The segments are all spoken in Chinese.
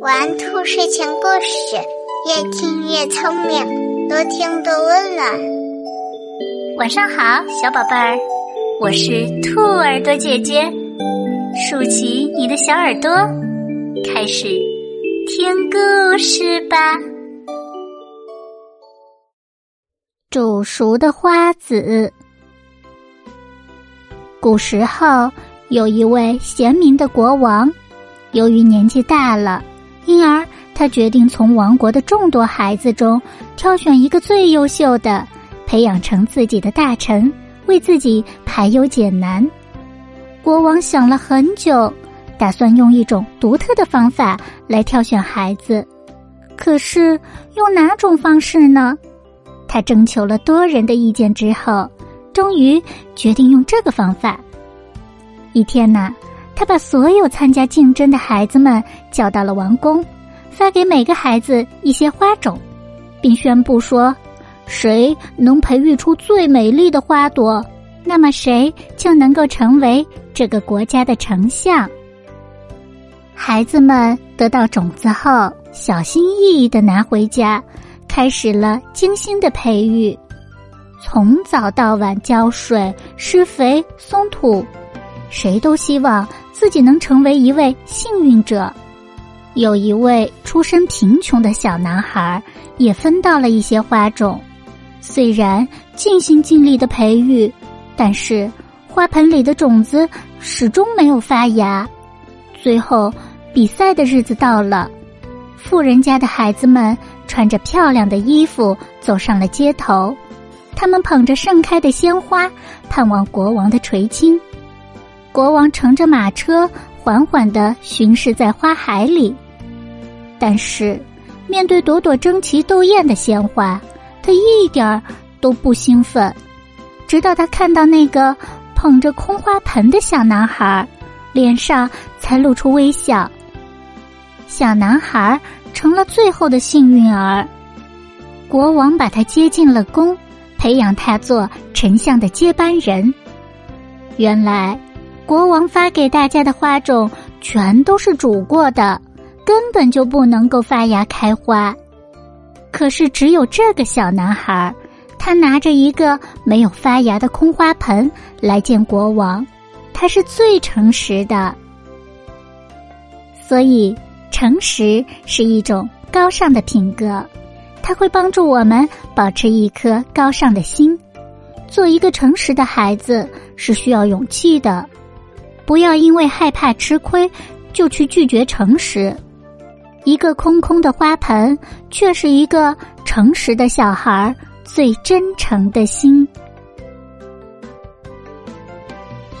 玩兔睡前故事，越听越聪明，多听多温暖。晚上好，小宝贝儿，我是兔耳朵姐姐，竖起你的小耳朵，开始听故事吧。煮熟的花籽。古时候，有一位贤明的国王，由于年纪大了，因而他决定从王国的众多孩子中挑选一个最优秀的，培养成自己的大臣，为自己排忧解难。国王想了很久，打算用一种独特的方法来挑选孩子，可是用哪种方式呢？他征求了多人的意见之后。终于决定用这个方法。一天呐，他把所有参加竞争的孩子们叫到了王宫，发给每个孩子一些花种，并宣布说：谁能培育出最美丽的花朵，那么谁就能够成为这个国家的丞相。孩子们得到种子后，小心翼翼的拿回家，开始了精心的培育。从早到晚浇水、施肥、松土，谁都希望自己能成为一位幸运者。有一位出身贫穷的小男孩也分到了一些花种，虽然尽心尽力的培育，但是花盆里的种子始终没有发芽。最后，比赛的日子到了，富人家的孩子们穿着漂亮的衣服走上了街头。他们捧着盛开的鲜花，盼望国王的垂青。国王乘着马车，缓缓的巡视在花海里。但是，面对朵朵争奇斗艳的鲜花，他一点儿都不兴奋。直到他看到那个捧着空花盆的小男孩，脸上才露出微笑。小男孩成了最后的幸运儿。国王把他接进了宫。培养他做丞相的接班人。原来，国王发给大家的花种全都是煮过的，根本就不能够发芽开花。可是，只有这个小男孩，他拿着一个没有发芽的空花盆来见国王。他是最诚实的，所以诚实是一种高尚的品格。它会帮助我们保持一颗高尚的心。做一个诚实的孩子是需要勇气的，不要因为害怕吃亏就去拒绝诚实。一个空空的花盆，却是一个诚实的小孩最真诚的心。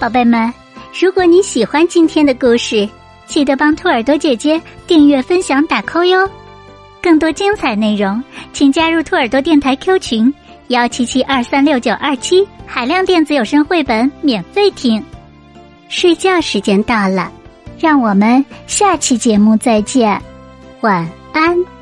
宝贝们，如果你喜欢今天的故事，记得帮兔耳朵姐姐订阅、分享、打 call 哟。更多精彩内容，请加入兔耳朵电台 Q 群幺七七二三六九二七，海量电子有声绘本免费听。睡觉时间到了，让我们下期节目再见，晚安。